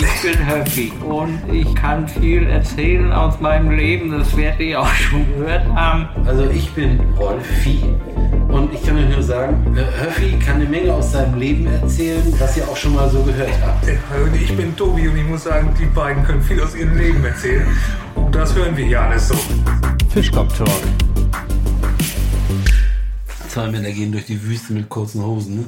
Ich bin Höffi und ich kann viel erzählen aus meinem Leben. Das werdet ihr auch schon gehört haben. Also ich bin Rolfi und ich kann euch nur sagen, äh, Höffi kann eine Menge aus seinem Leben erzählen, was ihr auch schon mal so gehört habt. Und ich bin Tobi und ich muss sagen, die beiden können viel aus ihrem Leben erzählen. Und das hören wir hier alles so. Fischkopf Talk. Zwei Männer gehen durch die Wüste mit kurzen Hosen, ne?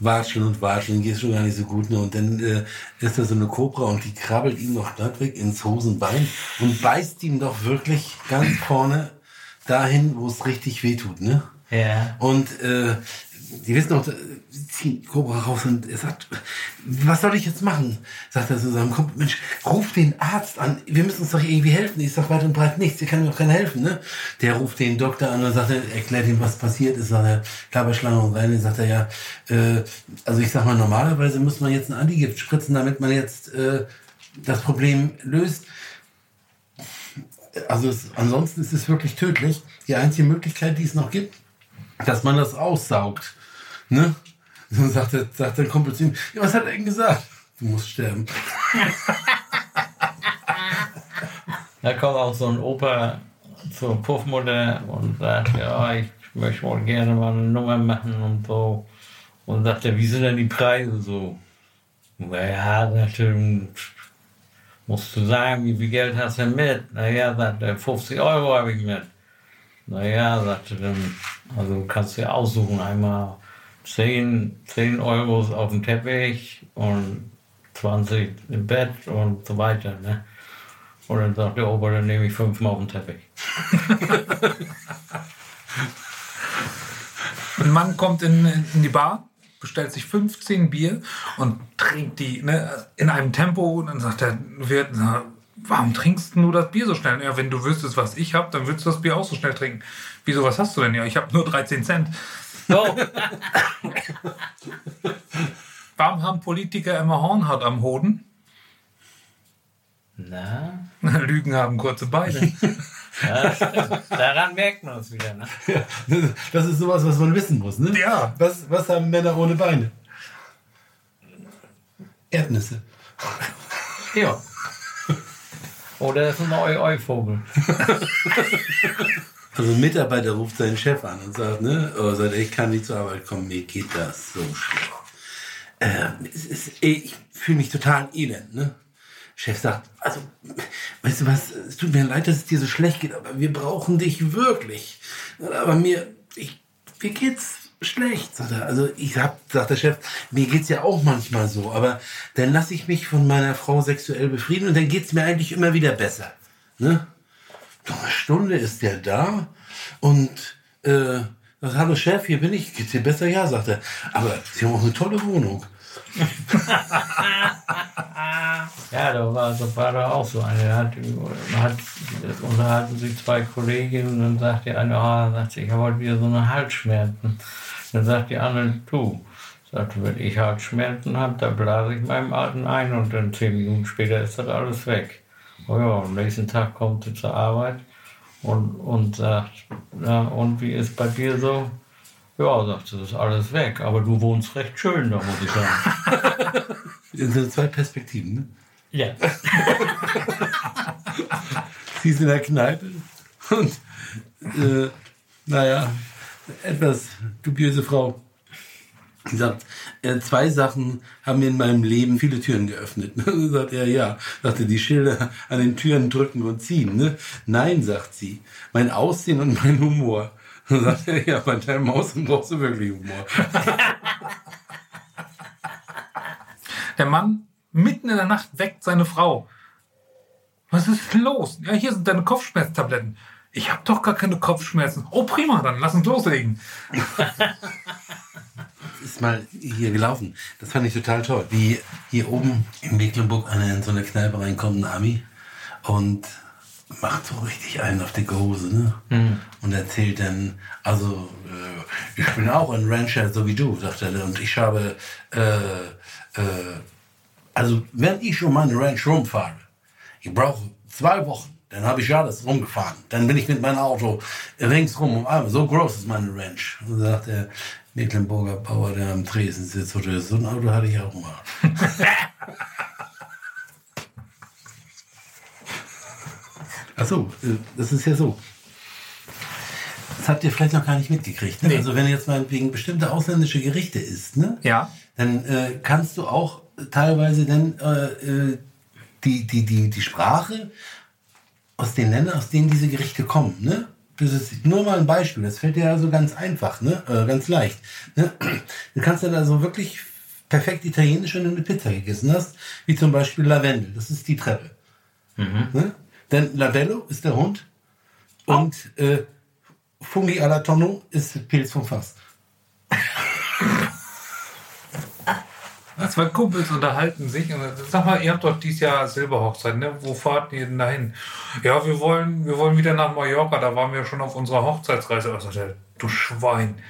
Watscheln und watscheln, geht schon gar nicht so gut, ne? Und dann äh, ist da so eine Kobra und die krabbelt ihm noch glattweg ins Hosenbein und beißt ihm doch wirklich ganz vorne dahin, wo es richtig weh tut, ne? Ja. Und äh, die wissen noch, sie ziehen Cobra raus und er sagt, was soll ich jetzt machen? Sagt er zu seinem Kumpel, Mensch, ruf den Arzt an, wir müssen uns doch irgendwie helfen. Ich sag weit und breit nichts, hier kann mir doch keiner helfen, ne? Der ruft den Doktor an und sagt, er, erklärt ihm, was passiert ist, sagt er, Klapperschlange und rein, sagt er, ja, äh, also ich sag mal, normalerweise muss man jetzt ein Antigift spritzen, damit man jetzt äh, das Problem löst. Also es, ansonsten ist es wirklich tödlich. Die einzige Möglichkeit, die es noch gibt, dass man das aussaugt. Ne? Dann sagt der, sagt der Kumpel zu ihm, ja, was hat er denn gesagt? Du musst sterben. Da kommt auch so ein Opa zur Puffmutter und sagt, ja, ich möchte wohl gerne mal eine Nummer machen und so. Und sagt er, wie sind denn die Preise so? Naja, er, musst du sagen, wie viel Geld hast du denn mit? Naja, sagt er, 50 Euro habe ich mit. Naja, sagte dann, also kannst du ja aussuchen, einmal 10, 10 Euro auf dem Teppich und 20 im Bett und so weiter. Ne? Und dann sagt der Opa, dann nehme ich fünfmal auf den Teppich. Ein Mann kommt in, in die Bar, bestellt sich 15 Bier und trinkt die ne, in einem Tempo. Und dann sagt der Wirt, na, warum trinkst du das Bier so schnell? Ja, wenn du wüsstest, was ich habe, dann würdest du das Bier auch so schnell trinken. Wieso, was hast du denn? Ja, ich habe nur 13 Cent. So, Warum haben Politiker immer Hornhaut am Hoden? na, Lügen haben kurze Beine. ja, daran merkt man es wieder. Ne? Das ist sowas, was man wissen muss, ne? Ja. Was, was haben Männer ohne Beine? Erdnüsse. Ja. Oder das ist ein Eu-Eu-Vogel. Also ein Mitarbeiter ruft seinen Chef an und sagt, ne, oh, sagt, ich kann nicht zur Arbeit kommen, mir geht das so schlecht. Äh, es ist, ich fühle mich total elend, ne? Chef sagt, also, weißt du was, es tut mir leid, dass es dir so schlecht geht, aber wir brauchen dich wirklich. Aber mir, ich, mir geht's schlecht, sagt er. Also ich hab, sagt der Chef, mir geht's ja auch manchmal so, aber dann lasse ich mich von meiner Frau sexuell befrieden und dann geht's mir eigentlich immer wieder besser. Ne? Einer Stunde ist der da und äh, sagt, hallo Chef, hier bin ich, geht's dir besser? Ja, sagt er. Aber Sie haben auch eine tolle Wohnung. Ja, da war, da war da auch so eine. Hat, hat, unterhalten sich zwei Kolleginnen und dann sagt die eine, ah, sagt sie, ich habe heute wieder so eine Halsschmerzen. Dann sagt die andere, du, sagt, wenn ich Halsschmerzen habe, dann blase ich meinem Alten ein und dann zehn Minuten später ist das alles weg. Oh ja, am nächsten Tag kommt sie zur Arbeit und, und sagt, ja, und wie ist bei dir so? Ja, sagt sie, das ist alles weg, aber du wohnst recht schön, da muss ich sagen. Das sind zwei Perspektiven. Ne? Ja. Sie ist in der Kneipe und, äh, naja, etwas dubiöse Frau. Sie sagt, äh, zwei Sachen haben mir in meinem Leben viele Türen geöffnet. Dann sagt er, ja. Sagte, die Schilder an den Türen drücken und ziehen. Ne? Nein, sagt sie, mein Aussehen und mein Humor. Dann sagt er, ja, bei deinem Aussehen brauchst du wirklich Humor. Der Mann mitten in der Nacht weckt seine Frau. Was ist los? Ja, hier sind deine Kopfschmerztabletten. Ich habe doch gar keine Kopfschmerzen. Oh, prima, dann lass uns loslegen. ist mal hier gelaufen. Das fand ich total toll. Wie hier oben in Mecklenburg einer in so eine Kneipe reinkommt, ein Ami, und macht so richtig einen auf die Hose, ne? Und erzählt dann, also, äh, ich bin auch ein Rancher, so wie du, sagt er, und ich habe, äh, äh, also, wenn ich um meine Ranch rumfahre, ich brauche zwei Wochen, dann habe ich alles rumgefahren. Dann bin ich mit meinem Auto ringsrum um einmal. So groß ist meine Ranch. Und sagt er, Mecklenburger Bauer, der am Tresen sitzt. Oder so ein Auto hatte ich auch mal. Achso, äh, das ist ja so. Das habt ihr vielleicht noch gar nicht mitgekriegt. Ne? Nee. Also wenn du jetzt mal wegen bestimmte ausländische Gerichte isst, ne? Ja. dann äh, kannst du auch teilweise dann äh, äh, die, die, die, die Sprache aus den Ländern, aus denen diese Gerichte kommen. Ne? Das ist nur mal ein Beispiel. Das fällt dir also ganz einfach, ne? äh, ganz leicht. Ne? Du kannst dann also wirklich perfekt italienisch, wenn du eine Pizza gegessen hast, wie zum Beispiel Lavendel. Das ist die Treppe. Ne? Denn Lavello ist der Hund und äh, Fungi alla Tonno ist Pilz vom Fass. Zwei Kumpels unterhalten sich und sag mal, ihr habt doch dieses Jahr Silberhochzeit, ne? Wo fahrt ihr denn dahin? Ja, wir wollen, wir wollen wieder nach Mallorca, da waren wir schon auf unserer Hochzeitsreise. Also, der, du Schwein.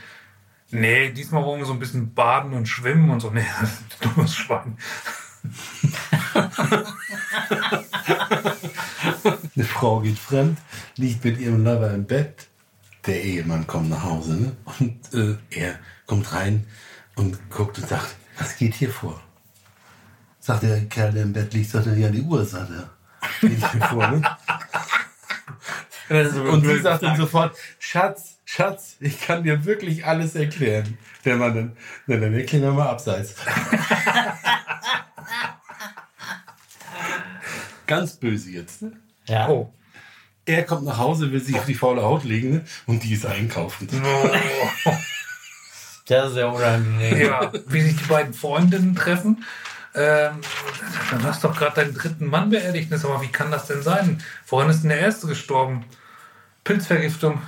Nee, diesmal wollen wir so ein bisschen baden und schwimmen und so. Nee, ein dummes Schwein. Eine Frau geht fremd, liegt mit ihrem Lover im Bett. Der Ehemann kommt nach Hause ne? und äh, er kommt rein und guckt und sagt, was geht hier vor? Sagt der Kerl, der im Bett liegt, sagt er, ja, die Uhr, sagt er. Geht hier vor, ne? Und sie sagt dann sofort, Schatz, Schatz, ich kann dir wirklich alles erklären. Der Mann dann, na, dann erklären wir mal abseits. Ganz böse jetzt, ne? Ja. Oh. Er kommt nach Hause, will sich auf die faule Haut legen ne? und die ist einkaufen. Das ist ja unangenehm. Ja, wie sich die beiden Freundinnen treffen. Ähm, dann hast du doch gerade deinen dritten Mann beerdigt. Aber wie kann das denn sein? Woran ist denn der erste gestorben? Pilzvergiftung.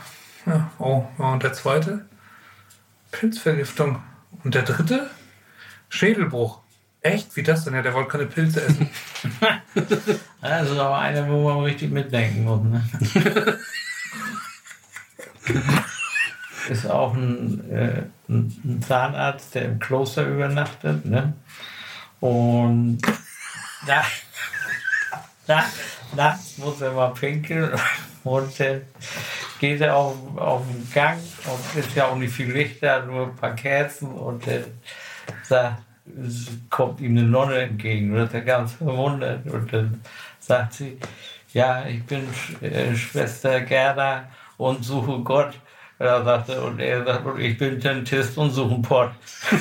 Ja, oh, ja, und der zweite? Pilzvergiftung. Und der dritte? Schädelbruch. Echt? Wie das denn? Ja, der wollte keine Pilze essen. Das ist aber einer, wo man richtig mitdenken muss. Ne? ist auch ein, äh, ein Zahnarzt, der im Kloster übernachtet. Ne? Und da, da, nachts muss er mal pinkeln und äh, geht er auf, auf den Gang und ist ja auch nicht viel Licht da, nur ein paar Kerzen und äh, sagt, es kommt ihm eine Nonne entgegen und ist er ganz verwundert und dann sagt sie, ja, ich bin Sch- äh, Schwester Gerda und suche Gott. Er sagte, und er sagt, und ich bin Dentist und suche einen Pott.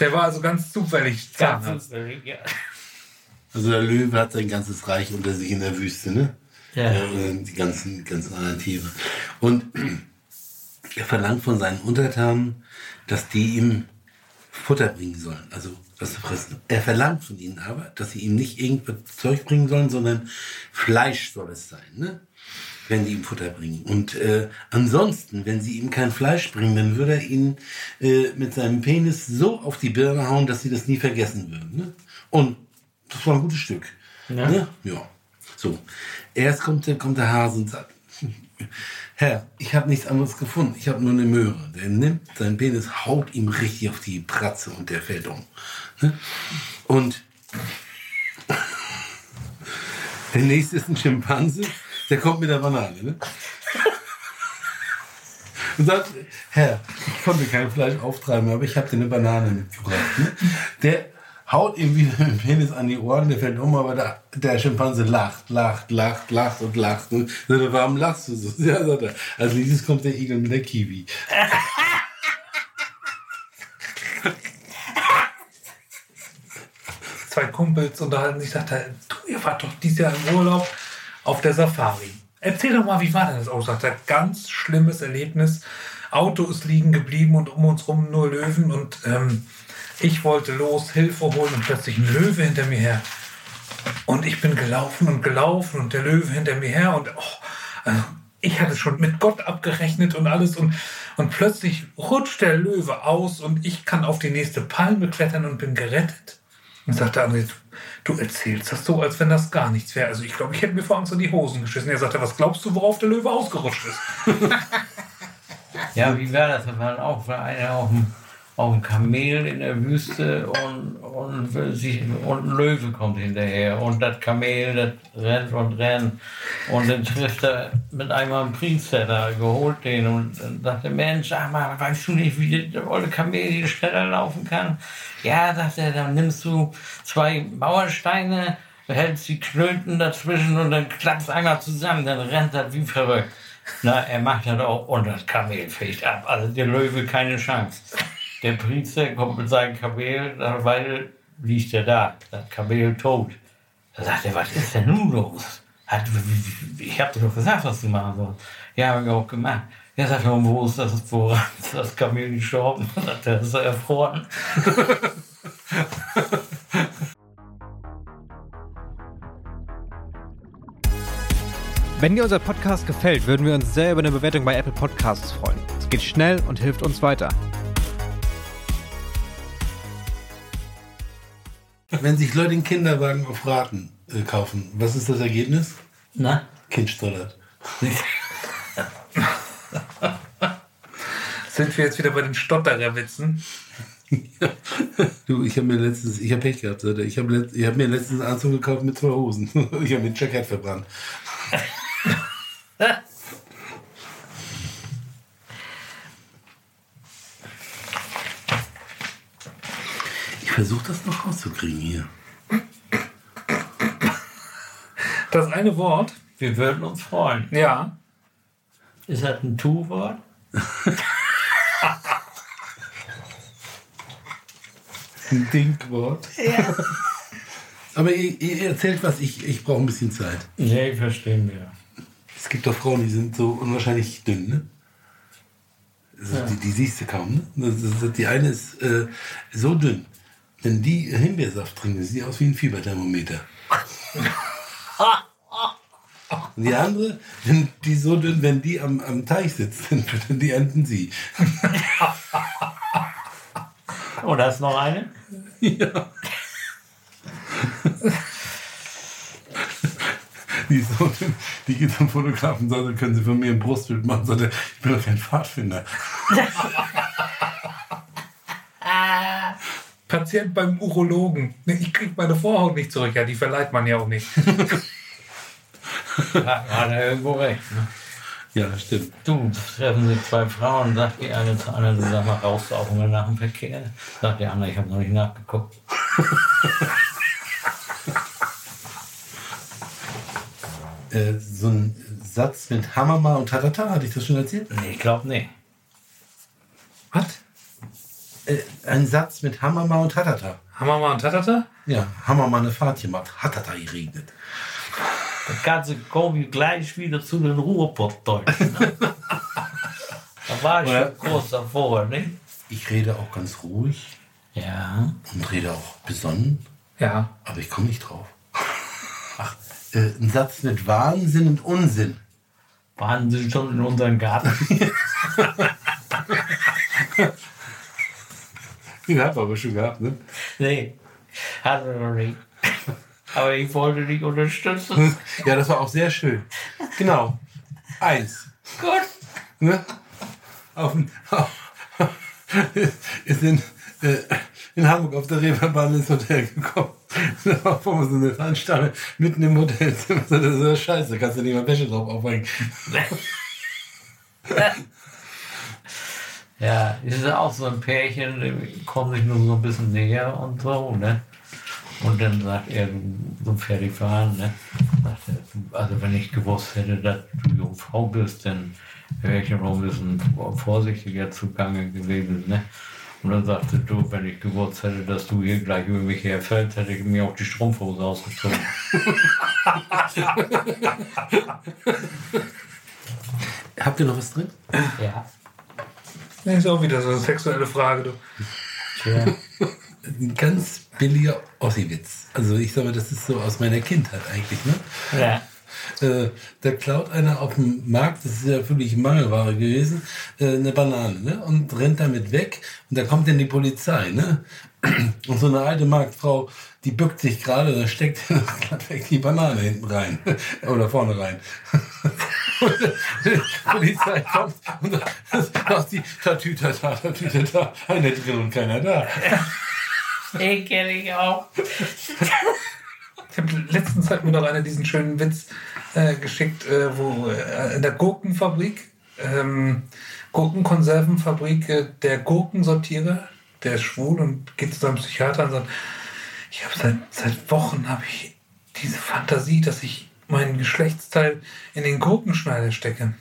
Der war also ganz zufällig Zahnarzt. Ja. Also der Löwe hat sein ganzes Reich unter sich in der Wüste, ne? Ja. Äh, die ganzen, ganzen anderen Tiere. Und er verlangt von seinen Untertanen, dass die ihm Futter bringen sollen, also was zu fressen. Er verlangt von ihnen aber, dass sie ihm nicht irgendwas Zeug bringen sollen, sondern Fleisch soll es sein, ne? wenn die ihm Futter bringen. Und äh, ansonsten, wenn sie ihm kein Fleisch bringen, dann würde er ihnen äh, mit seinem Penis so auf die Birne hauen, dass sie das nie vergessen würden. Ne? Und das war ein gutes Stück. Ja. Ne? ja. So. Erst kommt der, kommt der Hase und sagt, Herr, ich habe nichts anderes gefunden. Ich habe nur eine Möhre. Der nimmt seinen Penis, haut ihm richtig auf die Pratze und der fällt um. Ne? Und der nächste ist ein Schimpanse, der kommt mit der Banane. Ne? Und sagt, Herr, ich konnte kein Fleisch auftreiben, aber ich habe dir eine Banane mitgebracht. Ne? Der haut ihm wieder den Penis an die Ohren, der fällt um, aber der, der Schimpanse lacht, lacht, lacht, lacht und lacht. Und sagt, warum lachst du so? Ja, sagt er. Als nächstes kommt der Igel mit der Kiwi. zwei Kumpels unterhalten sich, sagt er, du, ihr wart doch dieses Jahr im Urlaub auf der Safari. Erzähl doch mal, wie war denn das Auto? Sagt er, ganz schlimmes Erlebnis. Auto ist liegen geblieben und um uns rum nur Löwen und ähm, ich wollte los, Hilfe holen und plötzlich ein Löwe hinter mir her. Und ich bin gelaufen und gelaufen und der Löwe hinter mir her und oh, also ich hatte schon mit Gott abgerechnet und alles und, und plötzlich rutscht der Löwe aus und ich kann auf die nächste Palme klettern und bin gerettet. Und sagt der andere, du erzählst das so, als wenn das gar nichts wäre. Also ich glaube, ich hätte mir vor Angst in die Hosen geschissen. Er sagte, was glaubst du, worauf der Löwe ausgerutscht ist? Ja, wie war das? Da war auch war einer auf dem, auf dem Kamel in der Wüste und, und, sich, und ein Löwe kommt hinterher. Und das Kamel, das rennt und rennt. Und dann trifft er mit einmal einen Priester da, geholt den und dann sagt der Mensch, sag mal, weißt du nicht, wie der olle Kamel hier schneller laufen kann? Ja, sagt er, dann nimmst du zwei Mauersteine, hältst die Knöten dazwischen und dann klappst einmal zusammen, dann rennt das wie verrückt. Na, er macht das auch und das Kamel fällt ab. Also der Löwe keine Chance. Der Priester kommt mit seinem Kamel, nach einer Weile liegt er da, das Kamel tot. Da sagt er, was ist denn nun los? Ich hab dir doch gesagt, was du machen sollst. Ja, habe ich auch gemacht. Ja, sagt er, und wo ist das, woran ist das Kamel gestorben? Sagt er, ist er erfroren. Wenn dir unser Podcast gefällt, würden wir uns sehr über eine Bewertung bei Apple Podcasts freuen. Es geht schnell und hilft uns weiter. Wenn sich Leute einen Kinderwagen auf Raten äh, kaufen, was ist das Ergebnis? Na? Kind stottert. Sind wir jetzt wieder bei den Stottererwitzen? Du, ich habe mir letztens, ich habe Pech gehabt, Alter. Ich habe ich hab mir letztens einen Anzug gekauft mit zwei Hosen. Ich habe den Jacket verbrannt. versuche das noch rauszukriegen hier. Das eine Wort, Wir würden uns freuen. ja, Ist das ein Tu-Wort? Ein Dinkwort. Ja. Aber ihr, ihr erzählt was, ich, ich brauche ein bisschen Zeit. Nee, verstehen wir. Es gibt doch Frauen, die sind so unwahrscheinlich dünn, ne? Also die, die siehst du kaum, ne? Das, das, die eine ist äh, so dünn. Wenn die Himbeersaft trinken, sieht die aus wie ein Fieberthermometer. Und die andere, wenn die so dünn, wenn die am, am Teich sitzt, dann die ernten sie. Oh, da ist noch eine? Die, ist so dünn, die geht zum Fotografen und sagt, können Sie von mir ein Brustbild machen? Sagt er, ich bin doch kein Pfadfinder. Patient beim Urologen. Ich krieg meine Vorhaut nicht zurück. Ja, die verleiht man ja auch nicht. Ja, hat er irgendwo recht. Ne? Ja, das stimmt. Du, treffen sich zwei Frauen, sagt die eine zur anderen, sag mal, rauchst du auch immer nach dem Verkehr? Sagt die andere, ich habe noch nicht nachgeguckt. Äh, so ein Satz mit Hammerma und Tatata, hatte ich das schon erzählt? Nee, ich glaube nicht. Was? Ein Satz mit Hammerma und Tatata. Hammer und Tatata? Ja, Hammerma eine Fahrt gemacht. Hatata geregnet. Das Ganze komme ich gleich wieder zu den Ruhrpottdeutschen. Ne? da war ich Ja. schon groß davor, ne? Ich rede auch ganz ruhig Ja. und rede auch besonnen, Ja. aber ich komme nicht drauf. Ach, äh, ein Satz mit Wahnsinn und Unsinn. Waren Sie schon in unserem Garten? Den haben wir aber schon gehabt, ne? nee, hatte noch nicht. Aber ich wollte dich unterstützen. Ja, das war auch sehr schön. Genau. Eins. Gut. Ne? Auf, auf, ist in, äh, in Hamburg auf der Reeperbahn ins Hotel gekommen. Da war vor so eine Fahnenstange mitten im Hotelzimmer. Das ist ja scheiße, kannst du nicht mal Wäsche drauf aufhängen. Ja, ist auch so ein Pärchen, die kommen sich nur so ein bisschen näher und so, ne? Und dann sagt er, so fertig fahren, ne? Sagt er, also wenn ich gewusst hätte, dass du Jungfrau bist, dann wäre ich noch ein bisschen vorsichtiger zugange gewesen, ne? Und dann sagte du, wenn ich gewusst hätte, dass du hier gleich über mich herfällst, hätte ich mir auch die Strumpfhose ausgezogen. Habt ihr noch was drin? ja. Das ist auch wieder so eine sexuelle Frage. Du. Tja. Ein ganz billiger Ossi-Witz. Also ich sage mal, das ist so aus meiner Kindheit eigentlich, ne? ja. Äh, da klaut einer auf dem Markt, das ist ja völlig Mangelware gewesen, äh, eine Banane ne? und rennt damit weg. Und da kommt dann die Polizei. Ne? Und so eine alte Marktfrau, die bückt sich gerade, da steckt glatt weg die Banane hinten rein oder vorne rein. Und die Polizei kommt und sagt, da ist die Tatütata, Tatütata, einer drin und keiner da. Den kenne ich auch. Ich habe letztens hat mir noch einer diesen schönen Witz äh, geschickt, äh, wo äh, in der Gurkenfabrik, ähm, Gurkenkonservenfabrik, äh, der Gurkensortierer, der ist schwul und geht zu seinem Psychiater und sagt, ich habe seit, seit Wochen habe ich diese Fantasie, dass ich meinen Geschlechtsteil in den Gurkenschneider stecke.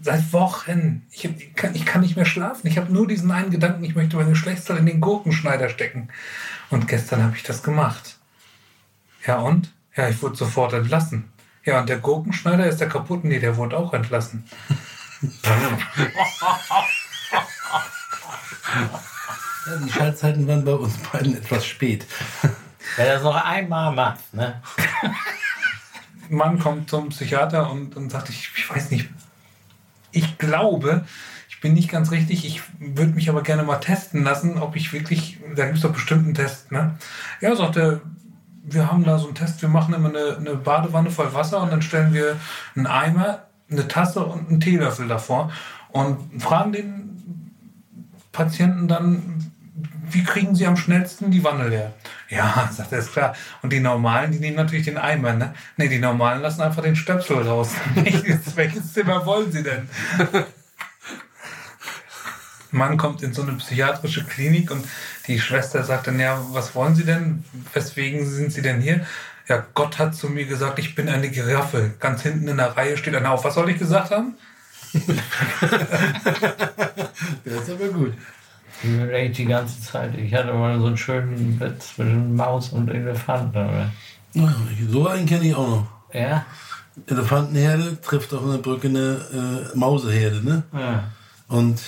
Seit Wochen. Ich, hab, ich, kann, ich kann nicht mehr schlafen. Ich habe nur diesen einen Gedanken, ich möchte meinen Geschlechtsteil in den Gurkenschneider stecken. Und gestern habe ich das gemacht. Ja und? Ja, ich wurde sofort entlassen. Ja, und der Gurkenschneider ist der kaputt? Nee, der wurde auch entlassen. Ja, die Schaltzeiten waren bei uns beiden etwas spät. Wenn er das noch einmal macht, ne? Mann kommt zum Psychiater und, und sagt, ich, ich weiß nicht, ich glaube, ich bin nicht ganz richtig, ich würde mich aber gerne mal testen lassen, ob ich wirklich, da gibt es doch bestimmt einen Test, ne? Ja, sagt er, wir haben da so einen Test, wir machen immer eine, eine Badewanne voll Wasser und dann stellen wir einen Eimer, eine Tasse und einen Teelöffel davor und fragen den Patienten dann, wie kriegen sie am schnellsten die Wanne leer? Ja, sagt er, ist klar. Und die Normalen, die nehmen natürlich den Eimer, ne? Ne, die Normalen lassen einfach den Stöpsel raus. Welches, welches Zimmer wollen sie denn? Mann kommt in so eine psychiatrische Klinik und die Schwester sagt dann, ja, was wollen Sie denn? Weswegen sind Sie denn hier? Ja, Gott hat zu mir gesagt, ich bin eine Giraffe. Ganz hinten in der Reihe steht einer auf. Was soll ich gesagt haben? Das ist aber gut. Ich bin echt die ganze Zeit. Ich hatte mal so einen schönen Witz zwischen Maus und Elefant. Oder? Ja, So einen kenne ich auch noch. Ja? Elefantenherde trifft auf einer Brücke eine äh, Mauseherde, ne? Ja. Und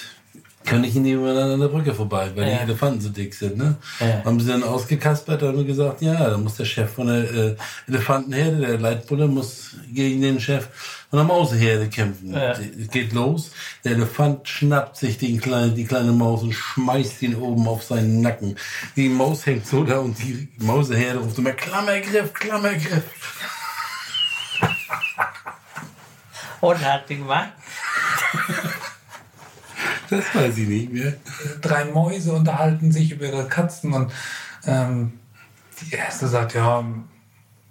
kann ich nebeneinander an der Brücke vorbei, weil Ja. die Elefanten so dick sind, ne? Ja. Haben sie dann ausgekaspert und gesagt, ja, da muss der Chef von der äh, Elefantenherde, der Leitbulle, muss gegen den Chef von der Mauseherde kämpfen. Ja. Es geht los, der Elefant schnappt sich den kleinen, die kleine Maus und schmeißt ihn oben auf seinen Nacken. Die Maus hängt so da und die Mauseherde ruft immer, Klammergriff, Klammergriff. Und hat die gemacht? Das weiß ich nicht mehr. drei Mäuse unterhalten sich über ihre Katzen und ähm, die erste sagt, ja,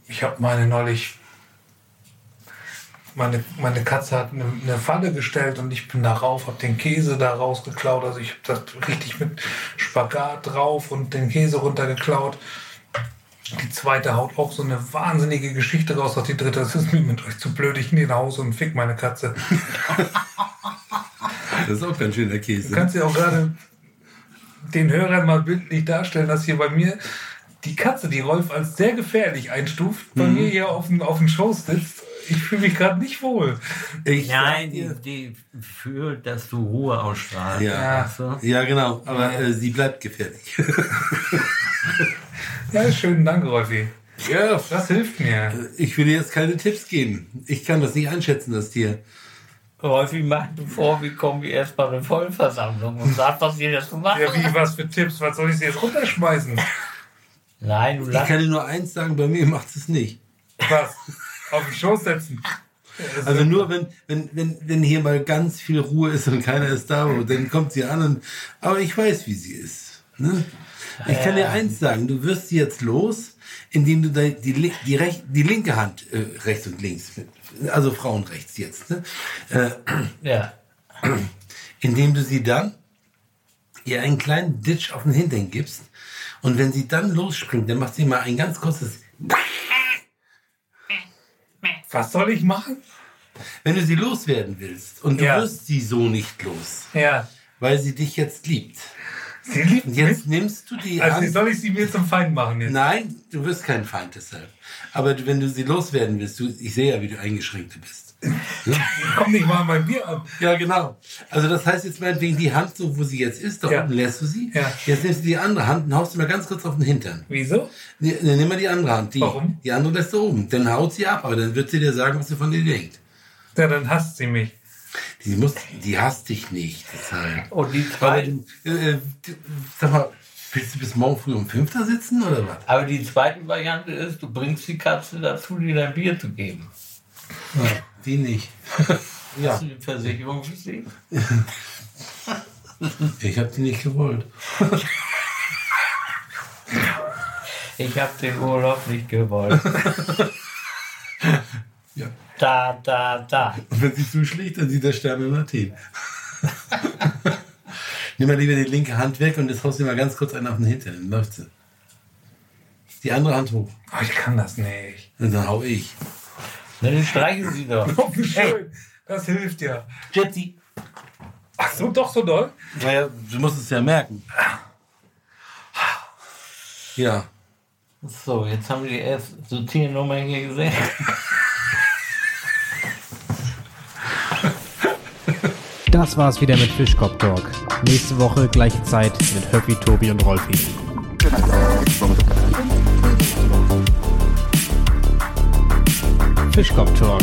ich habe meine neulich, meine, meine Katze hat eine, eine Falle gestellt und ich bin da rauf, habe den Käse da rausgeklaut, also ich habe das richtig mit Spagat drauf und den Käse runtergeklaut. Die zweite haut auch so eine wahnsinnige Geschichte raus, sagt die dritte, das ist mir mit euch zu blöd, ich gehe nach Hause und fick meine Katze. Das ist auch ganz schön der Käse. Du kannst ja auch gerade den Hörern mal bildlich darstellen, dass hier bei mir die Katze, die Rolf als sehr gefährlich einstuft, bei Mhm. mir hier auf dem, auf dem Schoß sitzt. Ich fühle mich gerade nicht wohl. Ich Nein, die, die fühlt, dass du Ruhe ausstrahlst. Ja. Weißt du? Ja, genau. Aber äh, sie bleibt gefährlich. Ja, schönen Dank, Rolfi. ja, Das hilft mir. ich will dir jetzt keine Tipps geben. Ich kann das nicht einschätzen, das Tier. Häufig machen du vor, wie kommen wir erst mal eine Vollversammlung und sag, was wir das machen. Ja, wie, was für Tipps? Was soll ich sie jetzt runterschmeißen? Nein, du Ich kann dir nur eins sagen, bei mir macht es nicht. Was? Auf den Schoß setzen? Also nur wenn, wenn, wenn, wenn hier mal ganz viel Ruhe ist und keiner ist da, dann kommt sie an und, aber ich weiß, wie sie ist. Ne? Ich kann dir eins sagen, du wirst sie jetzt los, indem du die, die, die, rech, die linke Hand äh, rechts und links, also Frauen rechts jetzt, ne? äh, Ja. indem du sie dann ihr einen kleinen Ditch auf den Hintern gibst und wenn sie dann losspringt, dann macht sie mal ein ganz kurzes Was soll ich machen? Wenn du sie loswerden willst und du Ja. wirst sie so nicht los, Ja. weil sie dich jetzt liebt. Sie liebt jetzt nimmst du die Also Hand. soll ich sie mir zum Feind machen jetzt? Nein, du wirst kein Feind deshalb. Aber wenn du sie loswerden willst, du, ich sehe ja, wie du eingeschränkt bist. Komm nicht mal bei mir an. Ja, genau. Also das heißt jetzt meinetwegen die Hand, so wo sie jetzt ist, da Ja. unten lässt du sie. Ja. Jetzt nimmst du die andere Hand und haust sie mal ganz kurz auf den Hintern. Wieso? Nee, nee, nimm mal die andere Hand. Die, Warum? Die andere lässt du oben. Dann haut sie ab, aber dann wird sie dir sagen, was sie von dir denkt. Ja, dann hasst sie mich. Die, muss, die hasst dich nicht. Deshalb. Und die Aber zweite, du, äh, sag mal, willst du bis morgen früh um fünf da sitzen oder was? aber die zweite Variante ist, du bringst die Katze dazu, dir dein Bier zu geben. Die nicht. ja, Hast du die Versicherung für sie? ich habe die nicht gewollt. Ich habe den Urlaub nicht gewollt. Ja. Da, da, da. Und wenn sie zuschlägt, dann sieht der Stern in Athen. Nimm mal lieber die linke Hand weg und jetzt haust du mal ganz kurz einen auf den Hintern, dann läuft sie. Die andere Hand hoch. Oh, ich kann das nicht. Und dann hau ich. Na, dann streichen sie doch. Oh, wie schön. Das hilft ja. Jetty. Ach so, doch so doll? Naja, du musst es ja merken. Ja. So, jetzt haben wir die erste Sortiernummer hier gesehen. Das war's wieder mit Fischkopf Talk. Nächste Woche gleiche Zeit mit Höffi, Tobi und Rolfi. Fischkopf Talk,